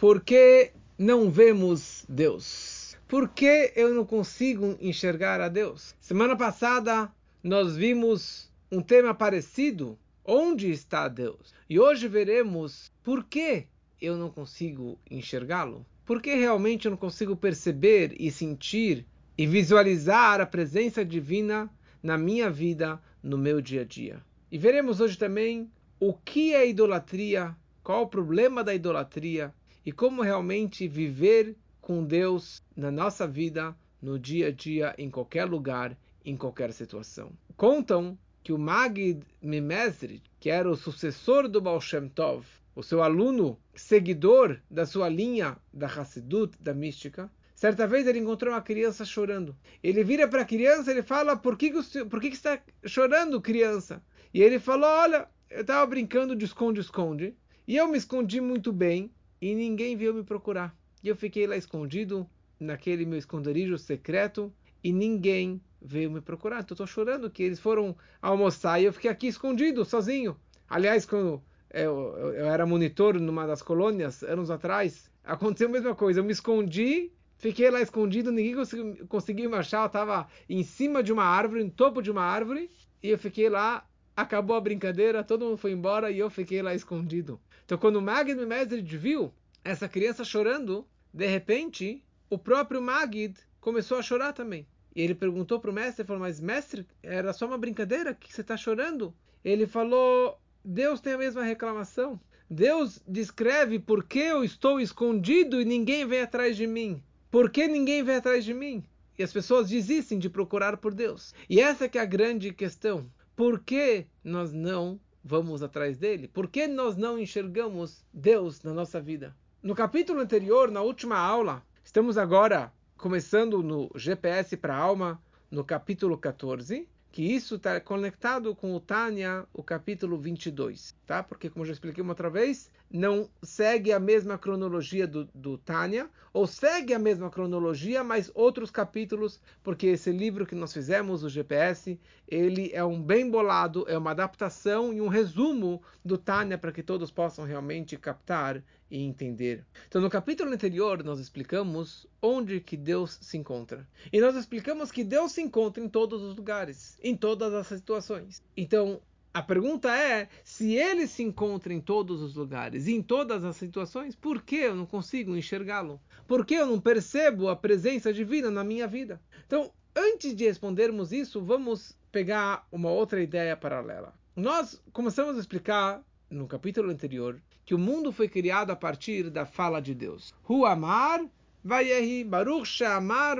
Por que não vemos Deus? Por que eu não consigo enxergar a Deus? Semana passada nós vimos um tema parecido. Onde está Deus? E hoje veremos por que eu não consigo enxergá-lo. Por que realmente eu não consigo perceber e sentir e visualizar a presença divina na minha vida, no meu dia a dia. E veremos hoje também o que é idolatria, qual o problema da idolatria e como realmente viver com Deus na nossa vida, no dia a dia, em qualquer lugar, em qualquer situação. Contam que o Magid Mimesri, que era o sucessor do Baal Shem Tov, o seu aluno, seguidor da sua linha da Hassidut, da mística, certa vez ele encontrou uma criança chorando. Ele vira para a criança e fala: Por que, que, por que, que está chorando, criança? E ele falou: Olha, eu estava brincando de esconde-esconde e eu me escondi muito bem e ninguém veio me procurar. E eu fiquei lá escondido naquele meu esconderijo secreto e ninguém veio me procurar. Então estou chorando que eles foram almoçar e eu fiquei aqui escondido, sozinho. Aliás, quando eu, eu, eu era monitor numa das colônias, anos atrás, aconteceu a mesma coisa. Eu me escondi, fiquei lá escondido, ninguém conseguiu, conseguiu me achar. Eu estava em cima de uma árvore, no topo de uma árvore, e eu fiquei lá. Acabou a brincadeira, todo mundo foi embora e eu fiquei lá escondido. Então, quando o Magid Mesrid viu essa criança chorando, de repente, o próprio Magid começou a chorar também. E ele perguntou para o mestre, falou, mas mestre, era só uma brincadeira? que você está chorando? Ele falou, Deus tem a mesma reclamação. Deus descreve por que eu estou escondido e ninguém vem atrás de mim. Por que ninguém vem atrás de mim? E as pessoas desistem de procurar por Deus. E essa é a grande questão. Por que nós não vamos atrás dele? Por que nós não enxergamos Deus na nossa vida? No capítulo anterior, na última aula, estamos agora começando no GPS para a alma, no capítulo 14, que isso está conectado com o Tânia, o capítulo 22, tá? Porque, como já expliquei uma outra vez, não segue a mesma cronologia do, do Tânia, ou segue a mesma cronologia, mas outros capítulos, porque esse livro que nós fizemos, o GPS, ele é um bem bolado, é uma adaptação e um resumo do Tânia para que todos possam realmente captar e entender. Então, no capítulo anterior, nós explicamos onde que Deus se encontra. E nós explicamos que Deus se encontra em todos os lugares, em todas as situações. Então, a pergunta é: se ele se encontra em todos os lugares, em todas as situações, por que eu não consigo enxergá-lo? Por que eu não percebo a presença divina na minha vida? Então, antes de respondermos isso, vamos pegar uma outra ideia paralela. Nós começamos a explicar no capítulo anterior que o mundo foi criado a partir da fala de Deus. Hu amar vayehi baruch she'amar.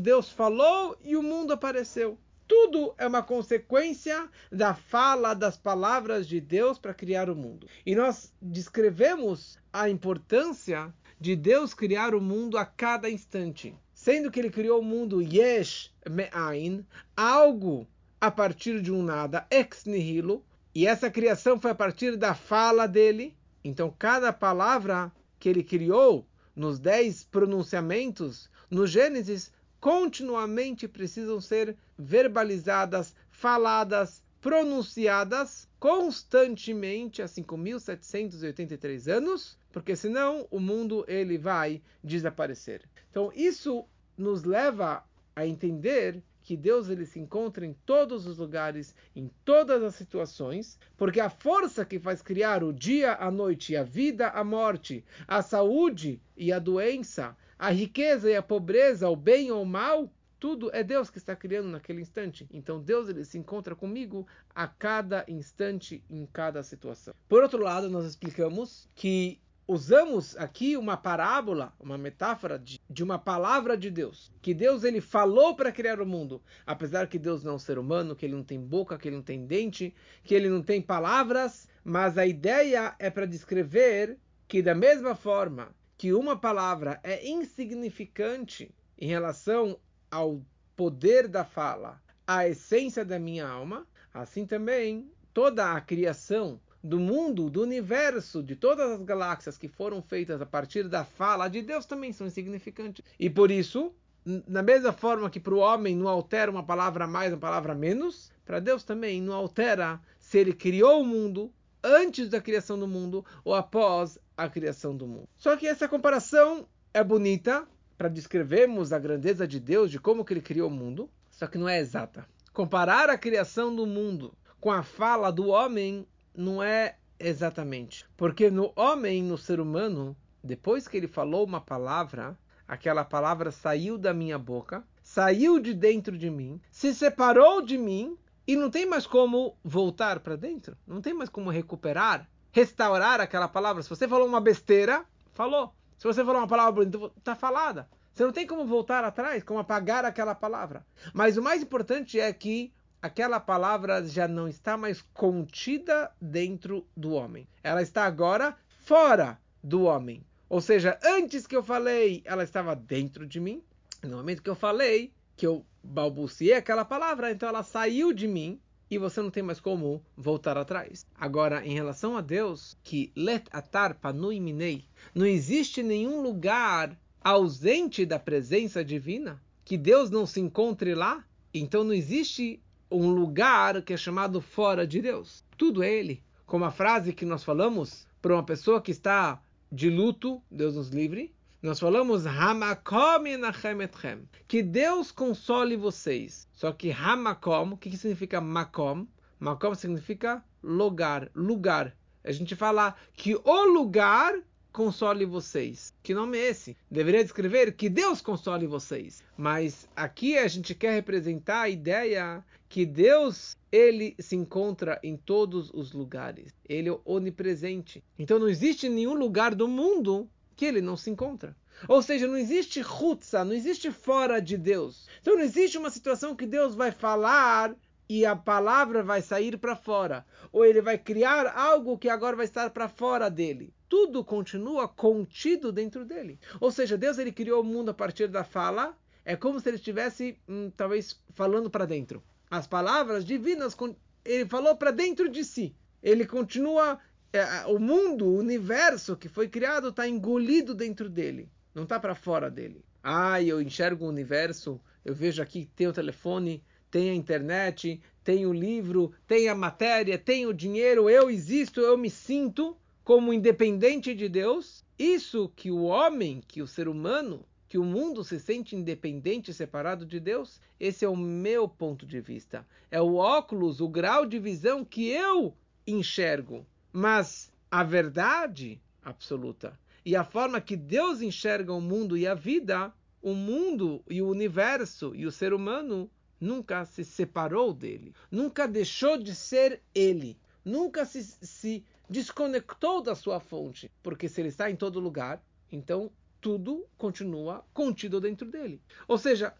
Deus falou e o mundo apareceu. Tudo é uma consequência da fala das palavras de Deus para criar o mundo. E nós descrevemos a importância de Deus criar o mundo a cada instante. Sendo que ele criou o mundo yesh me'ain, algo a partir de um nada, ex nihilo, e essa criação foi a partir da fala dele. Então, cada palavra que ele criou nos dez pronunciamentos no Gênesis continuamente precisam ser verbalizadas, faladas, pronunciadas constantemente há 5.783 anos, porque senão o mundo ele vai desaparecer. Então isso nos leva a entender que Deus ele se encontra em todos os lugares, em todas as situações, porque a força que faz criar o dia, a noite, a vida, a morte, a saúde e a doença, a riqueza e a pobreza, o bem ou o mal, tudo é Deus que está criando naquele instante. Então Deus ele se encontra comigo a cada instante, em cada situação. Por outro lado, nós explicamos que usamos aqui uma parábola, uma metáfora de, de, uma palavra de Deus, que Deus ele falou para criar o mundo, apesar que Deus não é um ser humano, que ele não tem boca, que ele não tem dente, que ele não tem palavras, mas a ideia é para descrever que da mesma forma que uma palavra é insignificante em relação ao poder da fala, à essência da minha alma, assim também toda a criação do mundo, do universo, de todas as galáxias que foram feitas a partir da fala de Deus também são insignificantes. E por isso, na mesma forma que para o homem não altera uma palavra mais, uma palavra menos, para Deus também não altera se ele criou o mundo antes da criação do mundo ou após a criação do mundo. Só que essa comparação é bonita para descrevermos a grandeza de Deus, de como que ele criou o mundo, só que não é exata. Comparar a criação do mundo com a fala do homem não é exatamente. Porque no homem, no ser humano, depois que ele falou uma palavra, aquela palavra saiu da minha boca, saiu de dentro de mim, se separou de mim e não tem mais como voltar para dentro, não tem mais como recuperar, restaurar aquela palavra. Se você falou uma besteira, falou. Se você falou uma palavra bonita, está falada. Você não tem como voltar atrás, como apagar aquela palavra. Mas o mais importante é que aquela palavra já não está mais contida dentro do homem. Ela está agora fora do homem. Ou seja, antes que eu falei, ela estava dentro de mim. No momento que eu falei, que eu balbuciei aquela palavra, então ela saiu de mim e você não tem mais como voltar atrás. Agora, em relação a Deus, que let atar panui minei, não existe nenhum lugar ausente da presença divina, que Deus não se encontre lá, então não existe um lugar que é chamado fora de Deus. Tudo é Ele. Como a frase que nós falamos para uma pessoa que está de luto, Deus nos livre, nós falamos Hamakom etchem, que Deus console vocês. Só que Hamakom, o que, que significa Makom? Makom significa lugar, lugar. A gente fala que o lugar console vocês. Que nome é esse? Deveria descrever que Deus console vocês. Mas aqui a gente quer representar a ideia que Deus ele se encontra em todos os lugares. Ele é onipresente. Então não existe nenhum lugar do mundo que ele não se encontra. Ou seja, não existe rutsa, não existe fora de Deus. Então não existe uma situação que Deus vai falar e a palavra vai sair para fora, ou ele vai criar algo que agora vai estar para fora dele. Tudo continua contido dentro dele. Ou seja, Deus ele criou o mundo a partir da fala. É como se ele estivesse hum, talvez falando para dentro as palavras divinas, ele falou para dentro de si. Ele continua, é, o mundo, o universo que foi criado está engolido dentro dele, não está para fora dele. Ah, eu enxergo o universo, eu vejo aqui tem o telefone, tem a internet, tem o livro, tem a matéria, tem o dinheiro, eu existo, eu me sinto como independente de Deus. Isso que o homem, que o ser humano que o mundo se sente independente e separado de Deus? Esse é o meu ponto de vista. É o óculos, o grau de visão que eu enxergo. Mas a verdade absoluta e a forma que Deus enxerga o mundo e a vida, o mundo e o universo e o ser humano nunca se separou dele, nunca deixou de ser ele, nunca se, se desconectou da sua fonte, porque se ele está em todo lugar, então tudo continua contido dentro dele. Ou seja,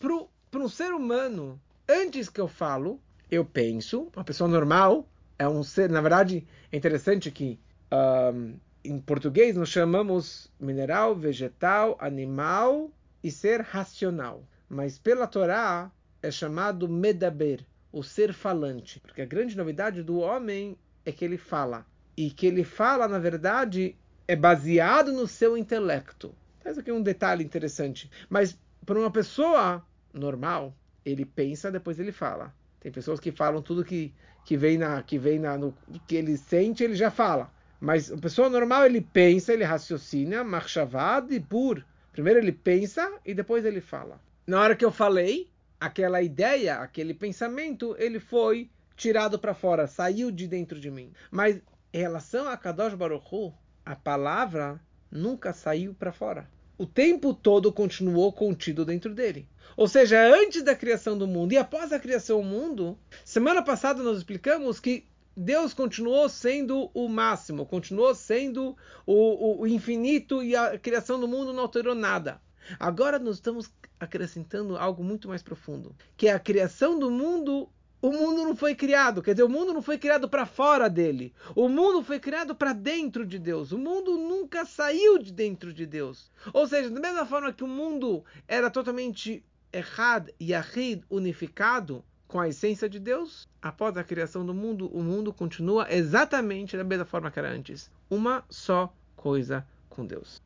para um ser humano, antes que eu falo, eu penso, uma pessoa normal é um ser, na verdade, é interessante que um, em português nós chamamos mineral, vegetal, animal e ser racional. Mas pela Torá é chamado medaber, o ser falante. Porque a grande novidade do homem é que ele fala. E que ele fala, na verdade, é baseado no seu intelecto. Esse aqui é um detalhe interessante. Mas para uma pessoa normal, ele pensa, depois ele fala. Tem pessoas que falam tudo que, que vem na que vem na no, que ele sente, ele já fala. Mas uma pessoa normal, ele pensa, ele raciocina, marchavad e pur. Primeiro ele pensa e depois ele fala. Na hora que eu falei, aquela ideia, aquele pensamento, ele foi tirado para fora, saiu de dentro de mim. Mas em relação a Kadosh Baruch Hu, a palavra nunca saiu para fora. O tempo todo continuou contido dentro dele. Ou seja, antes da criação do mundo e após a criação do mundo, semana passada nós explicamos que Deus continuou sendo o máximo, continuou sendo o, o, o infinito e a criação do mundo não alterou nada. Agora nós estamos acrescentando algo muito mais profundo, que é a criação do mundo o mundo não foi criado, quer dizer, o mundo não foi criado para fora dele. O mundo foi criado para dentro de Deus. O mundo nunca saiu de dentro de Deus. Ou seja, da mesma forma que o mundo era totalmente errado e ahid, unificado com a essência de Deus, após a criação do mundo, o mundo continua exatamente da mesma forma que era antes. Uma só coisa com Deus.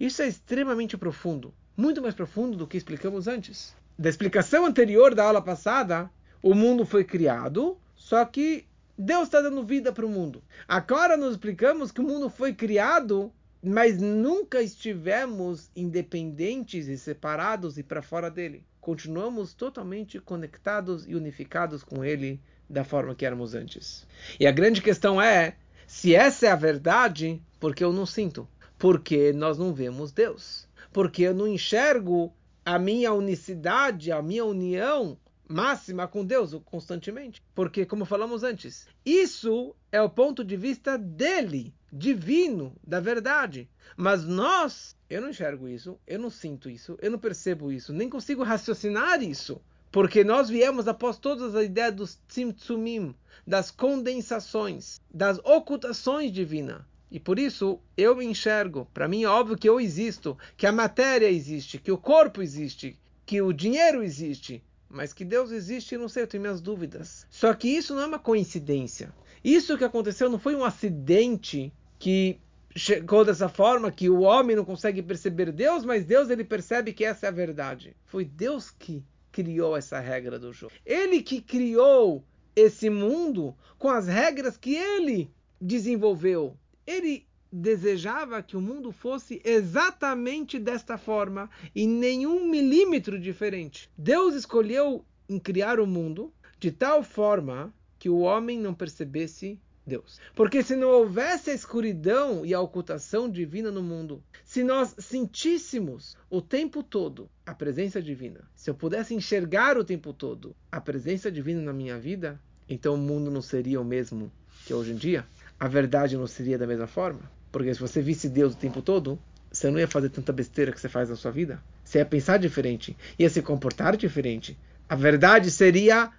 Isso é extremamente profundo, muito mais profundo do que explicamos antes. Da explicação anterior da aula passada, o mundo foi criado, só que Deus está dando vida para o mundo. Agora nós explicamos que o mundo foi criado, mas nunca estivemos independentes e separados e para fora dele. Continuamos totalmente conectados e unificados com ele da forma que éramos antes. E a grande questão é se essa é a verdade, por que eu não sinto? Porque nós não vemos Deus. Porque eu não enxergo a minha unicidade, a minha união máxima com Deus constantemente. Porque, como falamos antes, isso é o ponto de vista dele, divino, da verdade. Mas nós, eu não enxergo isso, eu não sinto isso, eu não percebo isso, nem consigo raciocinar isso. Porque nós viemos após todas as ideias dos tzimtzumim, das condensações, das ocultações divinas. E por isso eu me enxergo. Para mim é óbvio que eu existo, que a matéria existe, que o corpo existe, que o dinheiro existe. Mas que Deus existe, não sei, eu tenho minhas dúvidas. Só que isso não é uma coincidência. Isso que aconteceu não foi um acidente que chegou dessa forma que o homem não consegue perceber Deus, mas Deus ele percebe que essa é a verdade. Foi Deus que criou essa regra do jogo. Ele que criou esse mundo com as regras que ele desenvolveu. Ele desejava que o mundo fosse exatamente desta forma e nenhum milímetro diferente. Deus escolheu em criar o mundo de tal forma que o homem não percebesse Deus. Porque se não houvesse a escuridão e a ocultação divina no mundo, se nós sentíssemos o tempo todo a presença divina, se eu pudesse enxergar o tempo todo a presença divina na minha vida, então o mundo não seria o mesmo que hoje em dia. A verdade não seria da mesma forma. Porque se você visse Deus o tempo todo, você não ia fazer tanta besteira que você faz na sua vida. Você ia pensar diferente, ia se comportar diferente. A verdade seria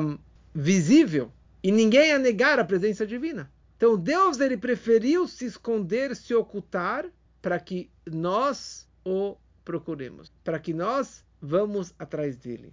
um, visível e ninguém ia negar a presença divina. Então Deus ele preferiu se esconder, se ocultar para que nós o procuremos, para que nós vamos atrás dele.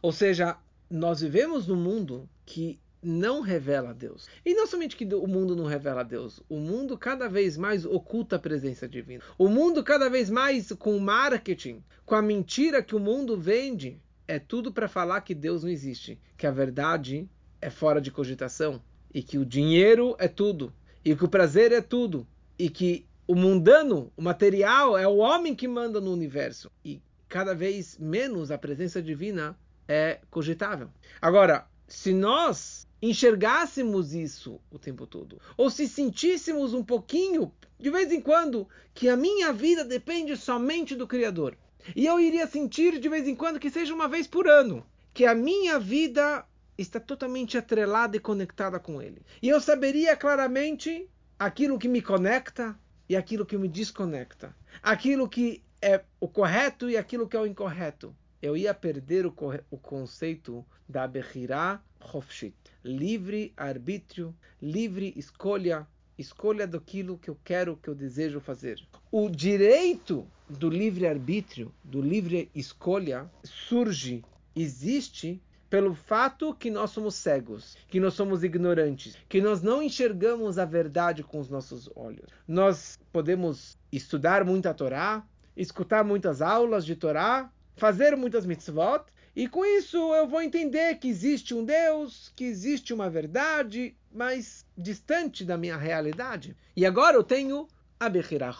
Ou seja, nós vivemos num mundo que não revela a Deus. E não somente que o mundo não revela a Deus, o mundo cada vez mais oculta a presença divina. O mundo cada vez mais com o marketing, com a mentira que o mundo vende, é tudo para falar que Deus não existe, que a verdade é fora de cogitação e que o dinheiro é tudo e que o prazer é tudo e que o mundano, o material é o homem que manda no universo e cada vez menos a presença divina é cogitável. Agora, se nós enxergássemos isso o tempo todo, ou se sentíssemos um pouquinho, de vez em quando, que a minha vida depende somente do Criador, e eu iria sentir de vez em quando que seja uma vez por ano, que a minha vida está totalmente atrelada e conectada com Ele. E eu saberia claramente aquilo que me conecta e aquilo que me desconecta. Aquilo que é o correto e aquilo que é o incorreto. Eu ia perder o, o conceito da Bechirá Hofshit. Livre arbítrio, livre escolha, escolha daquilo que eu quero, que eu desejo fazer. O direito do livre arbítrio, do livre escolha, surge, existe pelo fato que nós somos cegos, que nós somos ignorantes, que nós não enxergamos a verdade com os nossos olhos. Nós podemos estudar muito a Torá, escutar muitas aulas de Torá, fazer muitas mitzvot, e com isso eu vou entender que existe um Deus, que existe uma verdade, mas distante da minha realidade. E agora eu tenho a Bechirah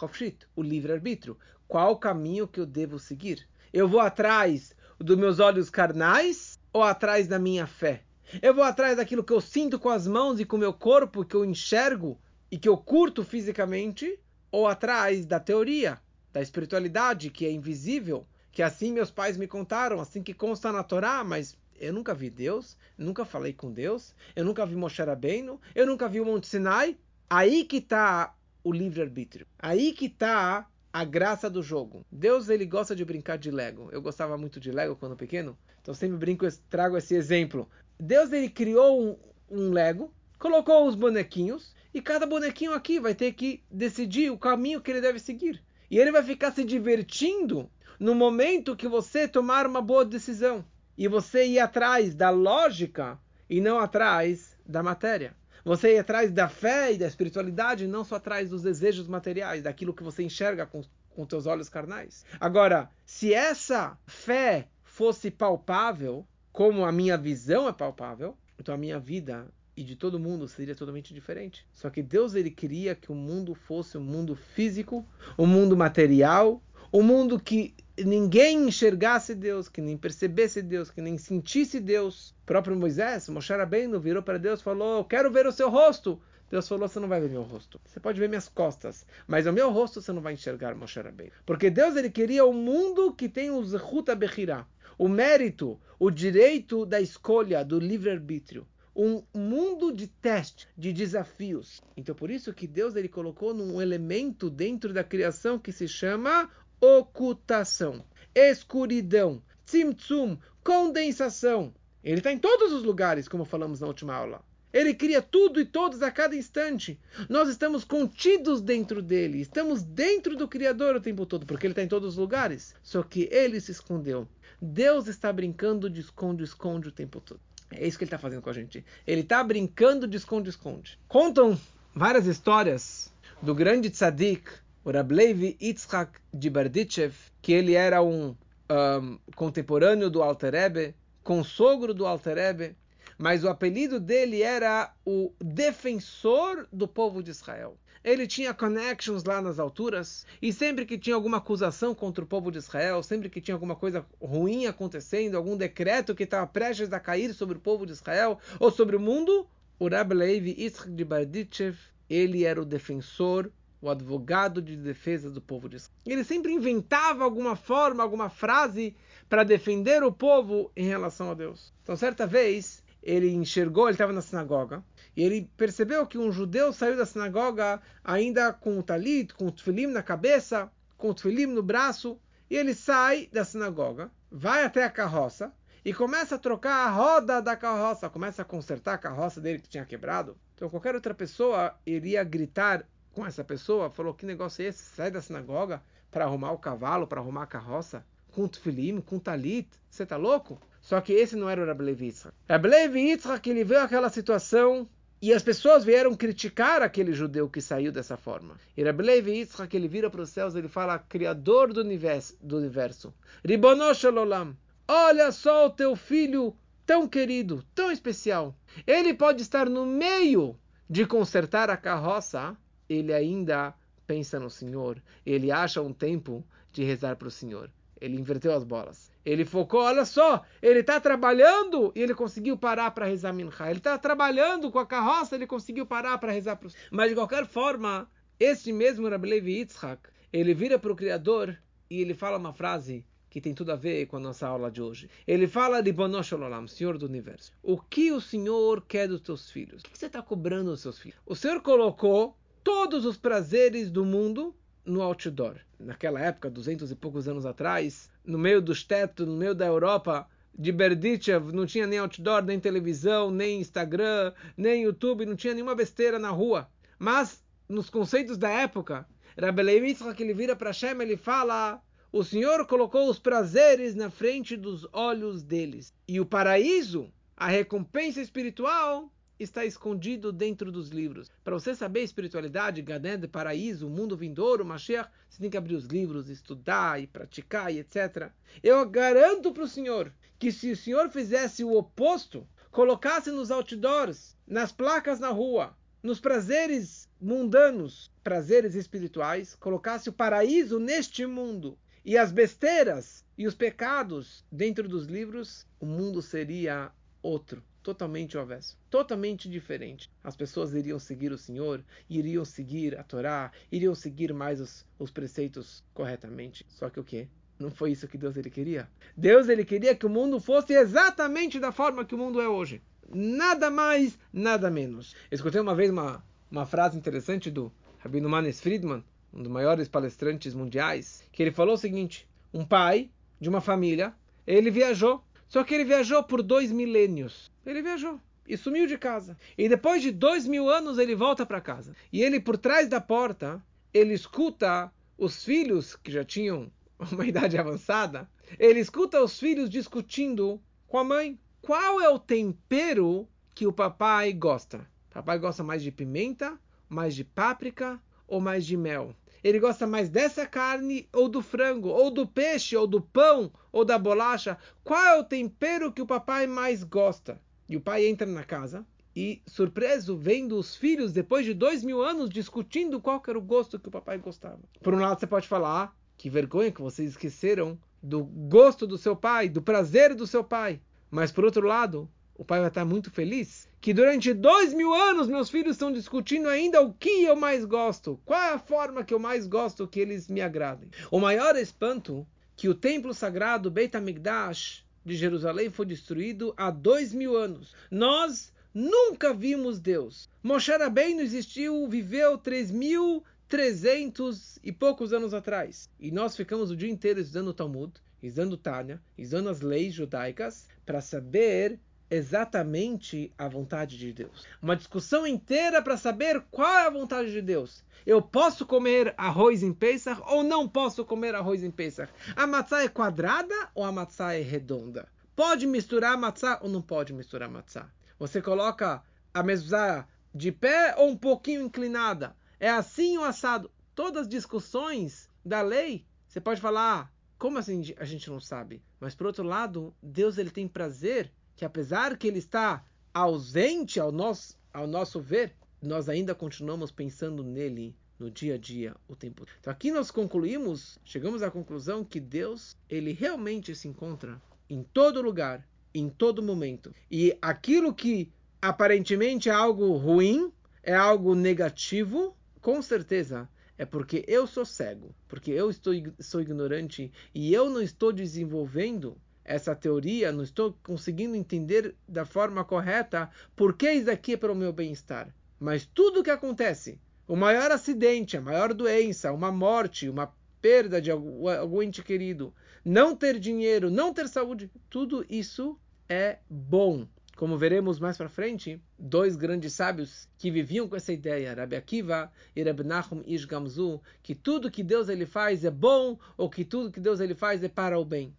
o livre-arbítrio. Qual caminho que eu devo seguir? Eu vou atrás dos meus olhos carnais ou atrás da minha fé? Eu vou atrás daquilo que eu sinto com as mãos e com o meu corpo, que eu enxergo e que eu curto fisicamente, ou atrás da teoria, da espiritualidade, que é invisível, que assim meus pais me contaram, assim que consta na Torá, mas eu nunca vi Deus, nunca falei com Deus, eu nunca vi Moshe Rabbeinu, eu nunca vi o Monte Sinai. Aí que está o livre-arbítrio. Aí que está a graça do jogo. Deus ele gosta de brincar de Lego. Eu gostava muito de Lego quando pequeno. Então sempre brinco, trago esse exemplo. Deus ele criou um, um Lego, colocou os bonequinhos e cada bonequinho aqui vai ter que decidir o caminho que ele deve seguir. E ele vai ficar se divertindo no momento que você tomar uma boa decisão e você ir atrás da lógica e não atrás da matéria. Você ir atrás da fé e da espiritualidade, não só atrás dos desejos materiais, daquilo que você enxerga com, com teus olhos carnais. Agora, se essa fé fosse palpável, como a minha visão é palpável, então a minha vida e de todo mundo seria totalmente diferente. Só que Deus ele queria que o mundo fosse um mundo físico, um mundo material, um mundo que ninguém enxergasse Deus, que nem percebesse Deus, que nem sentisse Deus. O próprio Moisés, Moshe Rabbeinu, virou para Deus e falou: "Quero ver o seu rosto". Deus falou: "Você não vai ver meu rosto. Você pode ver minhas costas, mas o meu rosto você não vai enxergar, Moshe Rabbeinu". Porque Deus ele queria um mundo que tem o Zehut Bechirah, o mérito, o direito da escolha, do livre-arbítrio um mundo de teste, de desafios. Então por isso que Deus ele colocou num elemento dentro da criação que se chama ocultação, escuridão, tzimtzum, condensação. Ele está em todos os lugares, como falamos na última aula. Ele cria tudo e todos a cada instante. Nós estamos contidos dentro dele, estamos dentro do Criador o tempo todo, porque ele está em todos os lugares. Só que ele se escondeu. Deus está brincando de esconde-esconde o tempo todo. É isso que ele está fazendo com a gente. Ele está brincando de esconde-esconde. Contam várias histórias do grande tzadik, o Rablevi Yitzhak de Berditchev, que ele era um, um contemporâneo do Alter Rebbe, consogro do Alter Rebbe, mas o apelido dele era o defensor do povo de Israel. Ele tinha connections lá nas alturas, e sempre que tinha alguma acusação contra o povo de Israel, sempre que tinha alguma coisa ruim acontecendo, algum decreto que estava prestes a cair sobre o povo de Israel ou sobre o mundo, o Rabbi Levi Yitzhak de Barditchev, ele era o defensor, o advogado de defesa do povo de Israel. Ele sempre inventava alguma forma, alguma frase para defender o povo em relação a Deus. Então, certa vez, ele enxergou, ele estava na sinagoga, e ele percebeu que um judeu saiu da sinagoga ainda com o talit, com o tefilim na cabeça, com o tefilim no braço, e ele sai da sinagoga, vai até a carroça e começa a trocar a roda da carroça, começa a consertar a carroça dele que tinha quebrado. Então qualquer outra pessoa iria gritar com essa pessoa, falou: "Que negócio é esse? Sai da sinagoga para arrumar o cavalo, para arrumar a carroça, com tefilim, com talit? Você tá louco?" Só que esse não era o Rabbi Levi Yitzhak. Rabbi Levi Yitzhak, ele viu aquela situação e as pessoas vieram criticar aquele judeu que saiu dessa forma. E Rabbi Levi Yitzhak, ele vira para os céus, ele fala, Criador do universo, do universo. Ribonosh Olam, olha só o teu filho tão querido, tão especial. Ele pode estar no meio de consertar a carroça, ele ainda pensa no Senhor, ele acha um tempo de rezar para o Senhor. Ele inverteu as bolas. Ele focou, olha só, ele está trabalhando e ele conseguiu parar para rezar Minha. Ele está trabalhando com a carroça, ele conseguiu parar para rezar para Mas de qualquer forma, este mesmo Rabbi Levi Yitzhak, ele vira para o Criador e ele fala uma frase que tem tudo a ver com a nossa aula de hoje. Ele fala de Bonosh Olam, Senhor do Universo. O que o Senhor quer dos teus filhos? O que você está cobrando dos seus filhos? O Senhor colocou todos os prazeres do mundo no outdoor. Naquela época, duzentos e poucos anos atrás, no meio dos tetos, no meio da Europa, de Berdichev, não tinha nem outdoor, nem televisão, nem Instagram, nem YouTube, não tinha nenhuma besteira na rua. Mas, nos conceitos da época, Rabbi Levi que ele vira para Hashem, ele fala o Senhor colocou os prazeres na frente dos olhos deles. E o paraíso, a recompensa espiritual, está escondido dentro dos livros. Para você saber espiritualidade, Ganed, paraíso, mundo vindouro, Mashiach, você tem que abrir os livros, estudar e praticar e etc. Eu garanto para o senhor que se o senhor fizesse o oposto, colocasse nos outdoors, nas placas na rua, nos prazeres mundanos, prazeres espirituais, colocasse o paraíso neste mundo e as besteiras e os pecados dentro dos livros, o mundo seria outro totalmente o avesso, totalmente diferente. As pessoas iriam seguir o Senhor, iriam seguir a Torá, iriam seguir mais os, os preceitos corretamente. Só que o quê? Não foi isso que Deus ele queria. Deus ele queria que o mundo fosse exatamente da forma que o mundo é hoje. Nada mais, nada menos. Eu escutei uma vez uma, uma frase interessante do Rabino Manes Friedman, um dos maiores palestrantes mundiais, que ele falou o seguinte: um pai de uma família, ele viajou só que ele viajou por dois milênios. Ele viajou e sumiu de casa. E depois de dois mil anos ele volta para casa. E ele, por trás da porta, ele escuta os filhos que já tinham uma idade avançada. Ele escuta os filhos discutindo com a mãe. Qual é o tempero que o papai gosta? Papai gosta mais de pimenta, mais de páprica ou mais de mel? Ele gosta mais dessa carne ou do frango, ou do peixe, ou do pão, ou da bolacha? Qual é o tempero que o papai mais gosta? E o pai entra na casa e surpreso vendo os filhos depois de dois mil anos discutindo qual era o gosto que o papai gostava. Por um lado você pode falar, ah, que vergonha que vocês esqueceram do gosto do seu pai, do prazer do seu pai. Mas por outro lado, o pai vai estar muito feliz que durante dois mil anos meus filhos estão discutindo ainda o que eu mais gosto, qual é a forma que eu mais gosto que eles me agradem. O maior espanto que o templo sagrado Beit HaMikdash de Jerusalém foi destruído há dois mil anos. Nós nunca vimos Deus. Moshe Rabbeinu existiu, viveu três mil trezentos e poucos anos atrás. E nós ficamos o dia inteiro estudando o Talmud, estudando Tânia, estudando as leis judaicas, para saber exatamente a vontade de Deus. Uma discussão inteira para saber qual é a vontade de Deus. Eu posso comer arroz em Pesach ou não posso comer arroz em Pesach? A matzá é quadrada ou a matzá é redonda? Pode misturar matzá ou não pode misturar matzá? Você coloca a mezuzá de pé ou um pouquinho inclinada? É assim ou assado? Todas as discussões da lei, você pode falar, ah, como assim a gente não sabe? Mas por outro lado, Deus ele tem prazer que apesar que ele está ausente ao nosso, ao nosso ver, nós ainda continuamos pensando nele no dia a dia, o tempo. Então aqui nós concluímos, chegamos à conclusão que Deus, ele realmente se encontra em todo lugar, em todo momento. E aquilo que aparentemente é algo ruim, é algo negativo, com certeza é porque eu sou cego, porque eu estou, sou ignorante e eu não estou desenvolvendo essa teoria, não estou conseguindo entender da forma correta por que isso aqui é para o meu bem-estar. Mas tudo o que acontece, o maior acidente, a maior doença, uma morte, uma perda de algum, algum ente querido, não ter dinheiro, não ter saúde, tudo isso é bom. Como veremos mais para frente, dois grandes sábios que viviam com essa ideia, Rabbi Akiva e Rabbi Nachum Ish Gamzu, que tudo que Deus ele faz é bom ou que tudo que Deus ele faz é para o bem.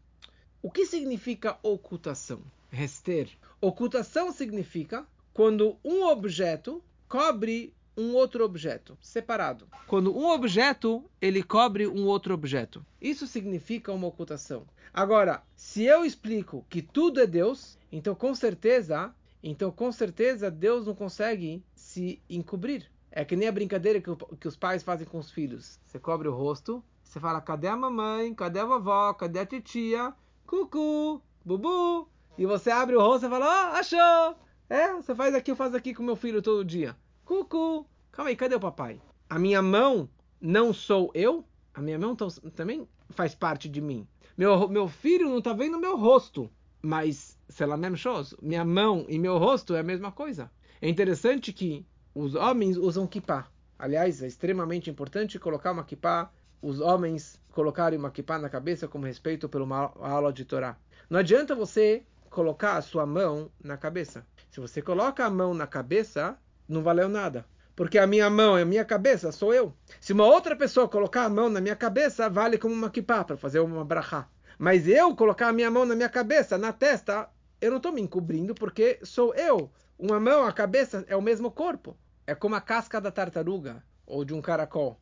O que significa ocultação? Rester. Ocultação significa quando um objeto cobre um outro objeto, separado. Quando um objeto ele cobre um outro objeto. Isso significa uma ocultação. Agora, se eu explico que tudo é Deus, então com certeza, então com certeza Deus não consegue se encobrir. É que nem a brincadeira que, que os pais fazem com os filhos. Você cobre o rosto, você fala: cadê a mamãe? Cadê a vovó? Cadê a titia? Cucu, bubu. E você abre o rosto e fala, oh, achou! É, você faz aqui, eu faço aqui com meu filho todo dia. Cucu. Calma aí, cadê o papai? A minha mão não sou eu? A minha mão também faz parte de mim. Meu, meu filho não está vendo meu rosto, mas, sei lá, mesmo chose. Minha mão e meu rosto é a mesma coisa. É interessante que os homens usam kippah. Aliás, é extremamente importante colocar uma kippah os homens colocarem uma kippah na cabeça como respeito por uma aula de Torá. Não adianta você colocar a sua mão na cabeça. Se você coloca a mão na cabeça, não valeu nada. Porque a minha mão e a minha cabeça sou eu. Se uma outra pessoa colocar a mão na minha cabeça, vale como uma kippah para fazer uma brachá. Mas eu colocar a minha mão na minha cabeça, na testa, eu não estou me encobrindo porque sou eu. Uma mão, a cabeça é o mesmo corpo. É como a casca da tartaruga ou de um caracol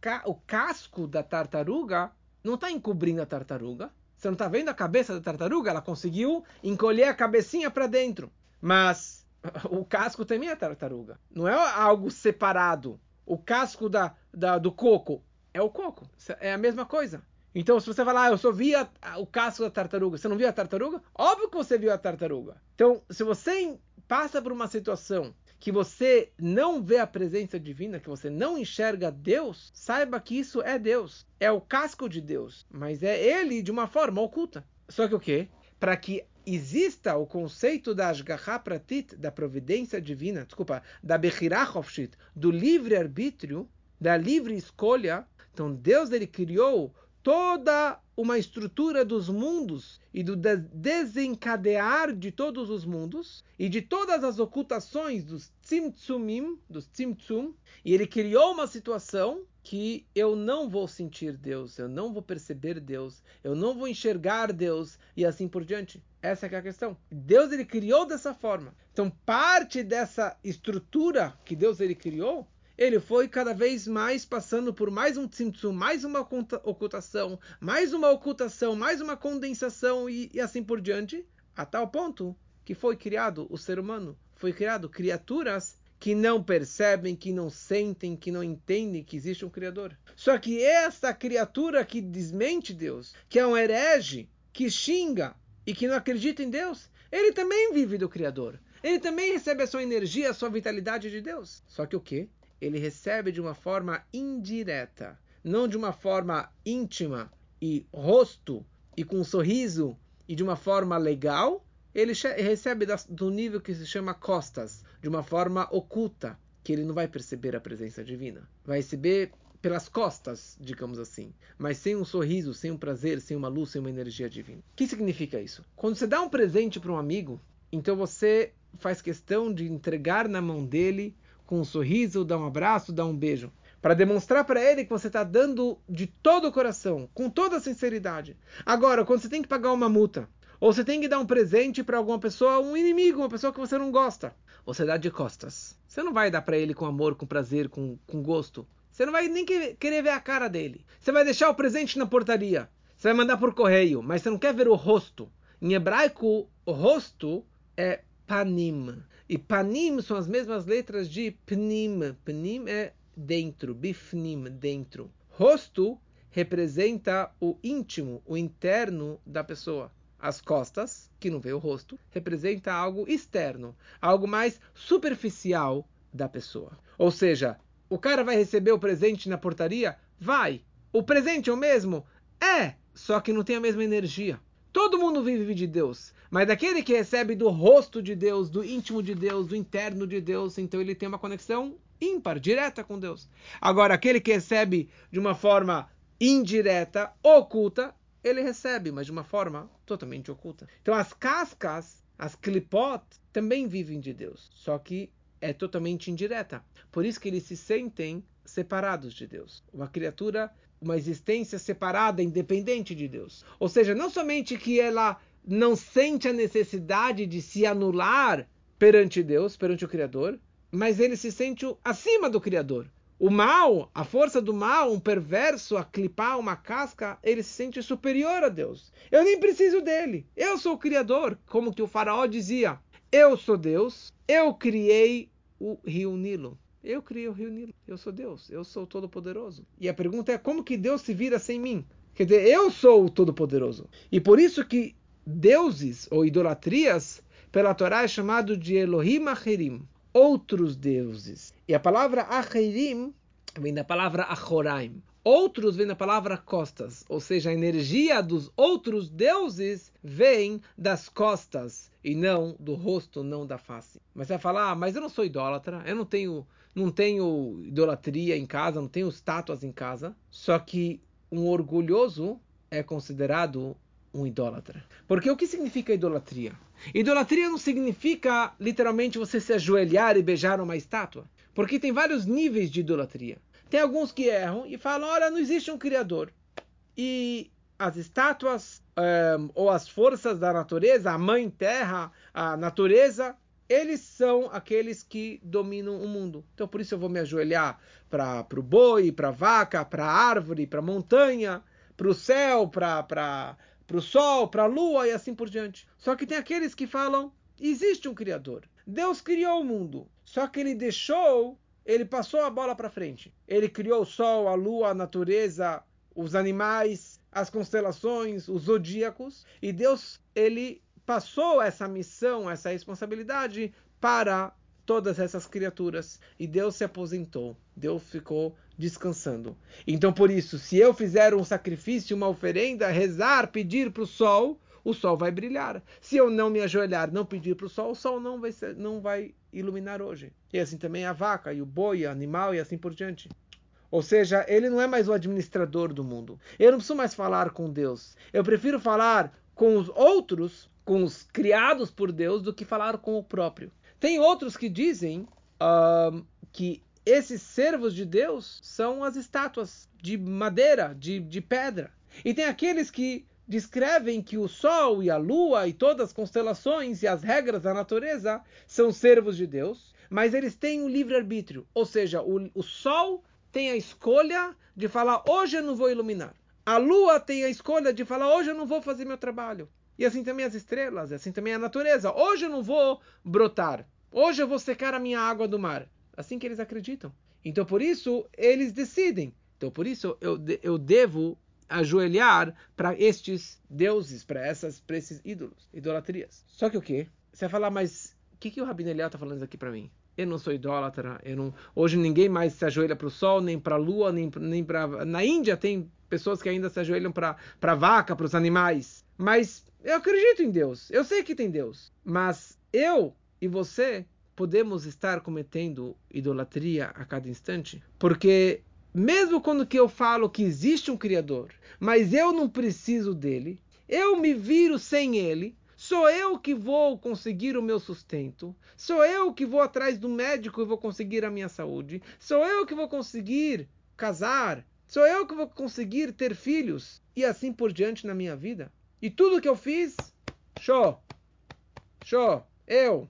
ca... o casco da tartaruga não está encobrindo a tartaruga. Você não está vendo a cabeça da tartaruga? Ela conseguiu encolher a cabecinha para dentro. Mas o casco também é tartaruga. Não é algo separado. O casco da, da, do coco é o coco. É a mesma coisa. Então, se você falar, ah, eu só vi a, o casco da tartaruga, você não viu a tartaruga? Óbvio que você viu a tartaruga. Então, se você passa por uma situação que você não vê a presença divina, que você não enxerga Deus, saiba que isso é Deus. É o casco de Deus, mas é ele de uma forma oculta. Só que o quê? Para que exista o conceito da Ashgaha Pratit, da providência divina, desculpa, da Bechirah do livre-arbítrio, da livre escolha, então Deus ele criou toda uma estrutura dos mundos e do desencadear de todos os mundos e de todas as ocultações dos tzimtzumim, dos tzimtzum, e ele criou uma situação que eu não vou sentir Deus, eu não vou perceber Deus, eu não vou enxergar Deus e assim por diante. Essa é a questão. Deus ele criou dessa forma. Então parte dessa estrutura que Deus ele criou ele foi cada vez mais passando por mais um tzimtzum, mais uma ocultação, mais uma ocultação, mais uma condensação e, e assim por diante, a tal ponto que foi criado o ser humano, foi criado criaturas que não percebem, que não sentem, que não entendem que existe um Criador. Só que essa criatura que desmente Deus, que é um herege, que xinga e que não acredita em Deus, ele também vive do Criador. Ele também recebe a sua energia, a sua vitalidade de Deus. Só que o quê? Ele recebe de uma forma indireta, não de uma forma íntima e rosto e com um sorriso e de uma forma legal, ele recebe do nível que se chama costas, de uma forma oculta, que ele não vai perceber a presença divina. Vai receber pelas costas, digamos assim, mas sem um sorriso, sem um prazer, sem uma luz, sem uma energia divina. O que significa isso? Quando você dá um presente para um amigo, então você faz questão de entregar na mão dele com um sorriso, dar um abraço, dar um beijo, para demonstrar para ele que você está dando de todo o coração, com toda a sinceridade. Agora, quando você tem que pagar uma multa, ou você tem que dar um presente para alguma pessoa, um inimigo, uma pessoa que você não gosta. Você dá de costas. Você não vai dar para ele com amor, com prazer, com, com gosto. Você não vai nem querer ver a cara dele. Você vai deixar o presente na portaria. Você vai mandar por correio, mas você não quer ver o rosto. Em hebraico, o rosto é panim. E panim são as mesmas letras de pnim. Pnim é dentro, bifnim, dentro. Rosto representa o íntimo, o interno da pessoa as costas, que não vê o rosto, representa algo externo, algo mais superficial da pessoa. Ou seja, o cara vai receber o presente na portaria? Vai. O presente é o mesmo? É, só que não tem a mesma energia. Todo mundo vive de Deus, mas daquele que recebe do rosto de Deus, do íntimo de Deus, do interno de Deus, então ele tem uma conexão ímpar, direta com Deus. Agora, aquele que recebe de uma forma indireta, oculta, ele recebe, mas de uma forma totalmente oculta. Então as cascas, as clipot, também vivem de Deus, só que é totalmente indireta. Por isso que eles se sentem separados de Deus. Uma criatura, uma existência separada, independente de Deus. Ou seja, não somente que ela não sente a necessidade de se anular perante Deus, perante o Criador, mas ele se sente acima do Criador. O mal, a força do mal, um perverso a clipar uma casca, ele se sente superior a Deus. Eu nem preciso dele. Eu sou o Criador, como que o faraó dizia. Eu sou Deus, eu criei o rio Nilo. Eu criei o rio Nilo. Eu sou Deus, eu sou Todo-Poderoso. E a pergunta é como que Deus se vira sem mim? Quer dizer, eu sou o Todo-Poderoso. E por isso que deuses ou idolatrias, pela Torá, é chamado de Elohim Acherim outros deuses. E a palavra Acherim vem da palavra Achoraim. Outros vem da palavra costas, ou seja, a energia dos outros deuses vem das costas e não do rosto, não da face. Mas você vai falar, ah, mas eu não sou idólatra, eu não tenho, não tenho idolatria em casa, não tenho estátuas em casa. Só que um orgulhoso é considerado um idólatra. Porque o que significa idolatria? Idolatria não significa literalmente você se ajoelhar e beijar uma estátua. Porque tem vários níveis de idolatria. Tem alguns que erram e falam: olha, não existe um Criador. E as estátuas um, ehm, ou as forças da natureza, a mãe terra, a natureza, eles são aqueles que dominam o mundo. Então por isso eu vou me ajoelhar para o boi, para a vaca, para a árvore, para a montanha, para o céu, para para o sol, para a lua e assim por diante. Só que tem aqueles que falam: existe um Criador. Deus criou o mundo. Só que ele deixou, ele passou a bola para frente. Ele criou o sol, a lua, a natureza, os animais, as constelações, os zodíacos. E Deus, ele passou essa missão, essa responsabilidade para todas essas criaturas. E Deus se aposentou. Deus ficou descansando. Então, por isso, se eu fizer um sacrifício, uma oferenda, rezar, pedir para o sol, o sol vai brilhar. Se eu não me ajoelhar, não pedir para o sol, o sol não vai, ser, não vai iluminar hoje. E assim também a vaca, e o boi, o animal e assim por diante. Ou seja, ele não é mais o administrador do mundo. Eu não preciso mais falar com Deus. Eu prefiro falar com os outros, com os criados por Deus, do que falar com o próprio. Tem outros que dizem uh, que esses servos de Deus são as estátuas de madeira, de, de pedra. E tem aqueles que descrevem que o Sol e a Lua e todas as constelações e as regras da natureza são servos de Deus, mas eles têm o livre-arbítrio. Ou seja, o, o Sol tem a escolha de falar: hoje eu não vou iluminar. A Lua tem a escolha de falar: hoje eu não vou fazer meu trabalho. E assim também as estrelas, assim também a natureza. Hoje eu não vou brotar. Hoje eu vou secar a minha água do mar. Assim que eles acreditam. Então por isso eles decidem. Então por isso eu, eu devo ajoelhar para estes deuses, para essas para esses ídolos, idolatrias. Só que o quê? Você vai falar, mas o que, que o Rabino Eliel está falando aqui para mim? Eu não sou idólatra, eu não... hoje ninguém mais se ajoelha para o sol, nem para a lua, nem, nem para... Na Índia tem pessoas que ainda se ajoelham para a vaca, para os animais. Mas eu acredito em Deus, eu sei que tem Deus. Mas eu e você podemos estar cometendo idolatria a cada instante, porque mesmo quando que eu falo que existe um Criador, mas eu não preciso dele, eu me viro sem ele, sou eu que vou conseguir o meu sustento, sou eu que vou atrás do médico e vou conseguir a minha saúde, sou eu que vou conseguir casar, sou eu que vou conseguir ter filhos e assim por diante na minha vida. E tudo que eu fiz, show, show, eu,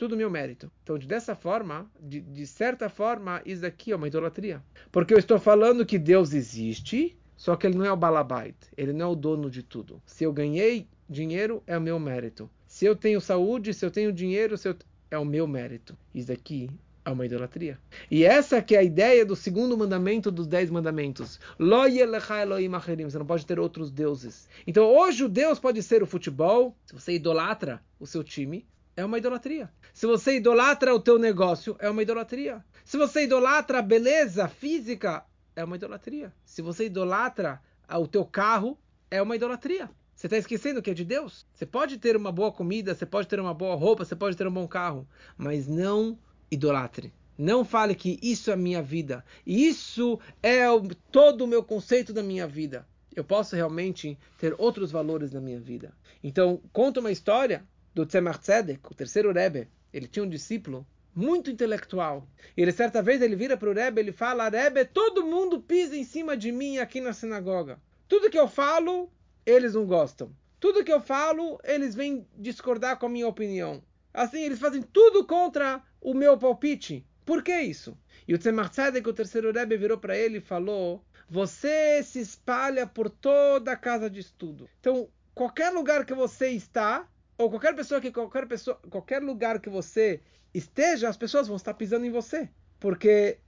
tudo meu mérito. Então, dessa forma, de, de certa forma, isso aqui é uma idolatria. Porque eu estou falando que Deus existe, só que ele não é o balabait, ele não é o dono de tudo. Se eu ganhei dinheiro, é o meu mérito. Se eu tenho saúde, se eu tenho dinheiro, eu... é o meu mérito. Isso aqui é uma idolatria. E essa que é a ideia do segundo mandamento dos dez mandamentos. Você não pode ter outros deuses. Então hoje o Deus pode ser o futebol. Se você idolatra o seu time, é uma idolatria. Se você idolatra o teu negócio, é uma idolatria. Se você idolatra a beleza física, é uma idolatria. Se você idolatra o teu carro, é uma idolatria. Você está esquecendo que é de Deus? Você pode ter uma boa comida, você pode ter uma boa roupa, você pode ter um bom carro, mas não idolatre. Não fale que isso é minha vida. Isso é o, todo o meu conceito da minha vida. Eu posso realmente ter outros valores na minha vida. Então, conta uma história do Tzemach Tzedek, o terceiro Rebbe, ele tinha um discípulo muito intelectual. Ele certa vez ele vira para o Rebbe, ele fala: "Rebbe, todo mundo pisa em cima de mim aqui na sinagoga. Tudo que eu falo, eles não gostam. Tudo que eu falo, eles vêm discordar com a minha opinião. Assim, eles fazem tudo contra o meu palpite. Por que isso?" E o Tzemach Tzedek, o terceiro Rebbe, virou para ele e falou: "Você se espalha por toda a casa de estudo. Então, qualquer lugar que você está, ou qualquer pessoa que qualquer pessoa, qualquer lugar que você esteja, as pessoas vão estar pisando em você, porque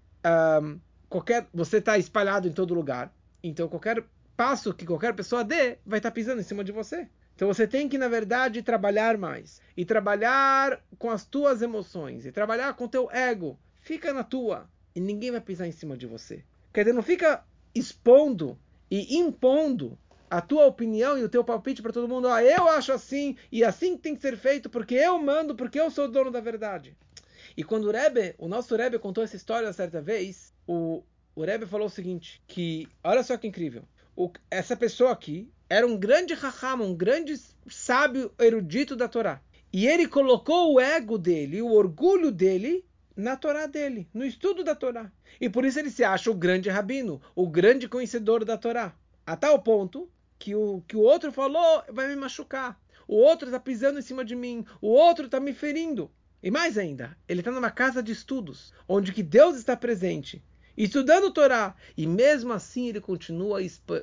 um, qualquer você está espalhado em todo lugar, então qualquer passo que qualquer pessoa dê vai estar pisando em cima de você. Então você tem que na verdade trabalhar mais e trabalhar com as tuas emoções e trabalhar com teu ego. Fica na tua e ninguém vai pisar em cima de você. Quer dizer, não fica expondo e impondo a tua opinião e o teu palpite para todo mundo. Ah, eu acho assim e assim tem que ser feito porque eu mando, porque eu sou o dono da verdade. E quando o Rebbe, o nosso Rebbe contou essa história certa vez, o, o Rebbe falou o seguinte, que olha só que incrível. O, essa pessoa aqui era um grande raham, um grande sábio erudito da Torá. E ele colocou o ego dele, o orgulho dele na Torá dele, no estudo da Torá. E por isso ele se acha o grande rabino, o grande conhecedor da Torá. A tal ponto que o que o outro falou vai me machucar. O outro está pisando em cima de mim. O outro está me ferindo. E mais ainda, ele está numa casa de estudos, onde que Deus está presente, estudando Torá. E mesmo assim ele continua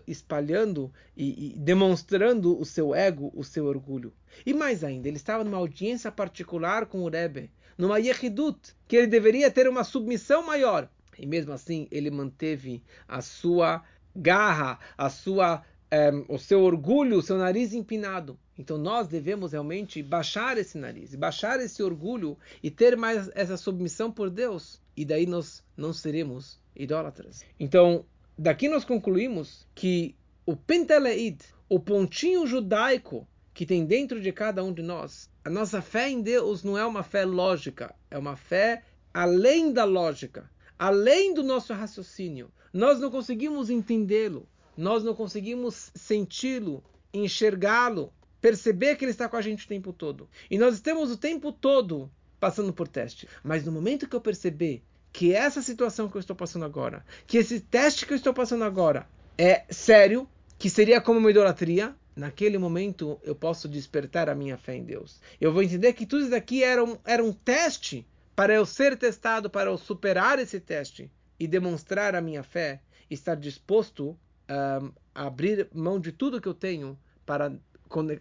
espalhando e, e demonstrando o seu ego, o seu orgulho. E mais ainda, ele estava numa audiência particular com o Rebbe, numa Yehidut, que ele deveria ter uma submissão maior. E mesmo assim, ele manteve a sua garra, a sua um, o seu orgulho, o seu nariz empinado. Então nós devemos realmente baixar esse nariz, baixar esse orgulho e ter mais essa submissão por Deus. E daí nós não seremos idólatras. Então, daqui nós concluímos que o Penteleid, o pontinho judaico que tem dentro de cada um de nós, a nossa fé em Deus não é uma fé lógica, é uma fé além da lógica, além do nosso raciocínio. Nós não conseguimos entendê-lo nós não conseguimos senti-lo, enxergá-lo, perceber que ele está com a gente o tempo todo. E nós estamos o tempo todo passando por teste. Mas no momento que eu perceber que essa situação que eu estou passando agora, que esse teste que eu estou passando agora é sério, que seria como uma idolatria, naquele momento eu posso despertar a minha fé em Deus. Eu vou entender que tudo isso daqui era um, era um teste para eu ser testado, para eu superar esse teste e demonstrar a minha fé, estar disposto um, abrir mão de tudo que eu tenho para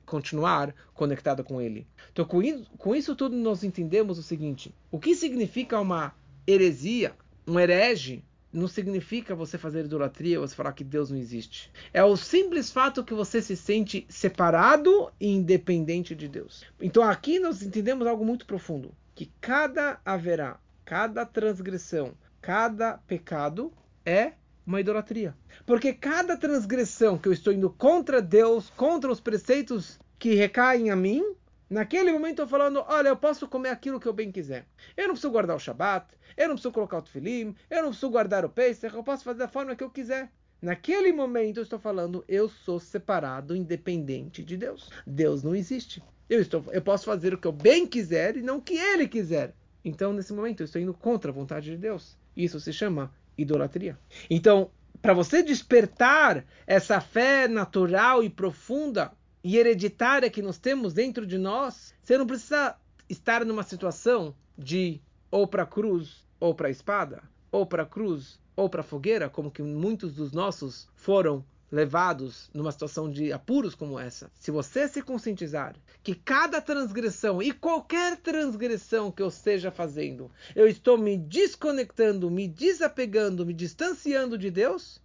continuar conectado com Ele. Então, com isso tudo, nós entendemos o seguinte: o que significa uma heresia, um herege? Não significa você fazer idolatria, você falar que Deus não existe. É o simples fato que você se sente separado e independente de Deus. Então aqui nós entendemos algo muito profundo: que cada haverá, cada transgressão, cada pecado é uma idolatria. Porque cada transgressão que eu estou indo contra Deus, contra os preceitos que recaem a mim, naquele momento eu estou falando, olha, eu posso comer aquilo que eu bem quiser. Eu não preciso guardar o Shabat, eu não preciso colocar o tefilim, eu não preciso guardar o Pesach, eu posso fazer da forma que eu quiser. Naquele momento eu estou falando, eu sou separado, independente de Deus. Deus não existe. Eu, estou, eu posso fazer o que eu bem quiser e não o que Ele quiser. Então, nesse momento, eu estou indo contra a vontade de Deus. Isso se chama idolatria. Então, para você despertar essa fé natural e profunda e hereditária que nós temos dentro de nós, você não precisa estar numa situação de ou para cruz ou para espada, ou para cruz ou para fogueira, como que muitos dos nossos foram levados numa situação de apuros como essa, se você se conscientizar que cada transgressão e qualquer transgressão que eu esteja fazendo, eu estou me desconectando, me desapegando, me distanciando de Deus,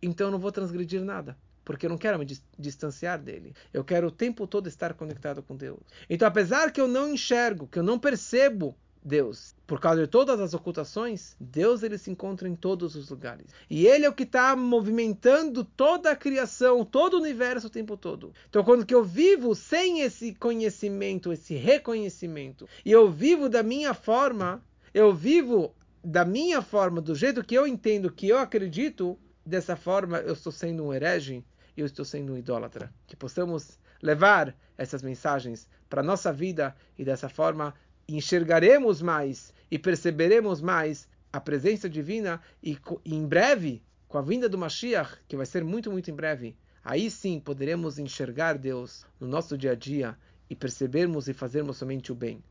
então eu não vou transgredir nada. Porque eu não quero me distanciar dele. Eu quero o tempo todo estar conectado com Deus. Então, apesar que eu não enxergo, que eu não percebo Deus. Por causa de todas as ocultações, Deus ele se encontra em todos os lugares. E ele é o que está movimentando toda a criação, todo o universo o tempo todo. Então, quando que eu vivo sem esse conhecimento, esse reconhecimento, e eu vivo da minha forma, eu vivo da minha forma, do jeito que eu entendo, que eu acredito, dessa forma eu estou sendo um herege, eu estou sendo um idólatra. Que possamos levar essas mensagens para a nossa vida e dessa forma enxergaremos mais e perceberemos mais a presença divina e em breve, com a vinda do Mashiach, que vai ser muito, muito em breve, aí sim poderemos enxergar Deus no nosso dia a dia e percebermos e fazermos somente o bem.